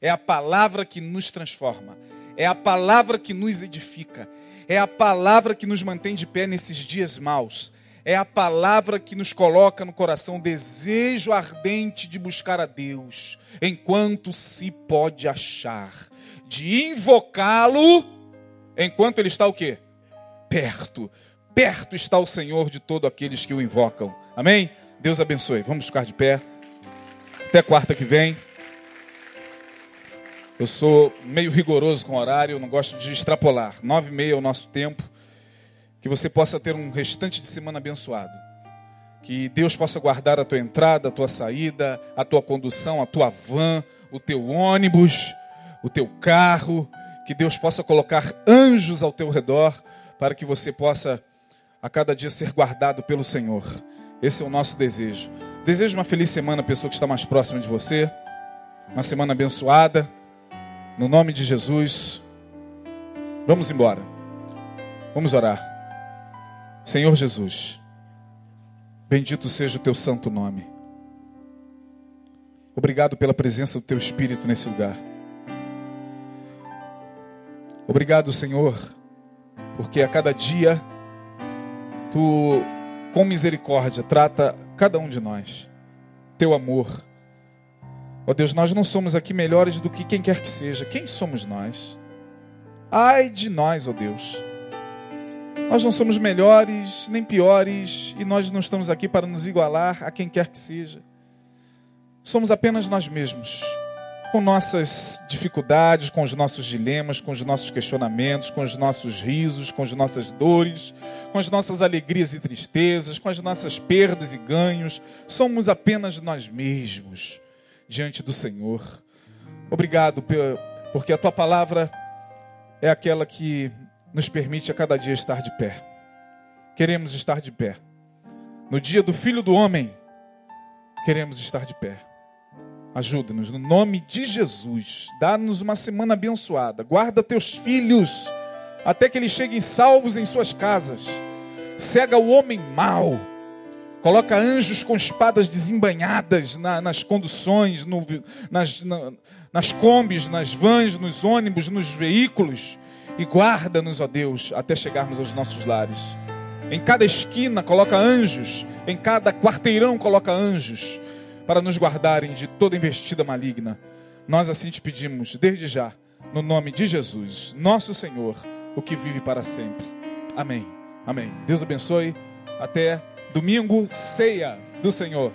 [SPEAKER 1] É a palavra que nos transforma. É a palavra que nos edifica. É a palavra que nos mantém de pé nesses dias maus. É a palavra que nos coloca no coração o desejo ardente de buscar a Deus, enquanto se pode achar, de invocá-lo enquanto ele está o quê? Perto. Perto está o Senhor de todos aqueles que o invocam. Amém? Deus abençoe. Vamos ficar de pé. Até quarta que vem. Eu sou meio rigoroso com o horário, não gosto de extrapolar. Nove e meia é o nosso tempo. Que você possa ter um restante de semana abençoado. Que Deus possa guardar a tua entrada, a tua saída, a tua condução, a tua van, o teu ônibus, o teu carro. Que Deus possa colocar anjos ao teu redor para que você possa a cada dia ser guardado pelo Senhor. Esse é o nosso desejo. Desejo uma feliz semana, pessoa que está mais próxima de você. Uma semana abençoada. No nome de Jesus. Vamos embora. Vamos orar. Senhor Jesus, bendito seja o teu santo nome. Obrigado pela presença do teu Espírito nesse lugar. Obrigado, Senhor, porque a cada dia tu, com misericórdia, trata cada um de nós. Teu amor. Ó Deus, nós não somos aqui melhores do que quem quer que seja. Quem somos nós? Ai de nós, ó Deus. Nós não somos melhores nem piores e nós não estamos aqui para nos igualar a quem quer que seja. Somos apenas nós mesmos com nossas dificuldades, com os nossos dilemas, com os nossos questionamentos, com os nossos risos, com as nossas dores, com as nossas alegrias e tristezas, com as nossas perdas e ganhos. Somos apenas nós mesmos diante do Senhor. Obrigado, porque a tua palavra é aquela que nos permite a cada dia estar de pé. Queremos estar de pé. No dia do Filho do Homem, queremos estar de pé. Ajuda-nos no nome de Jesus. Dá-nos uma semana abençoada. Guarda teus filhos até que eles cheguem salvos em suas casas. Cega o homem mau. Coloca anjos com espadas desembanhadas na, nas conduções, no, nas, na, nas combis, nas vans, nos ônibus, nos veículos. E guarda-nos, ó Deus, até chegarmos aos nossos lares. Em cada esquina coloca anjos, em cada quarteirão coloca anjos para nos guardarem de toda investida maligna. Nós assim te pedimos, desde já, no nome de Jesus, nosso Senhor, o que vive para sempre. Amém. Amém. Deus abençoe. Até domingo, ceia do Senhor.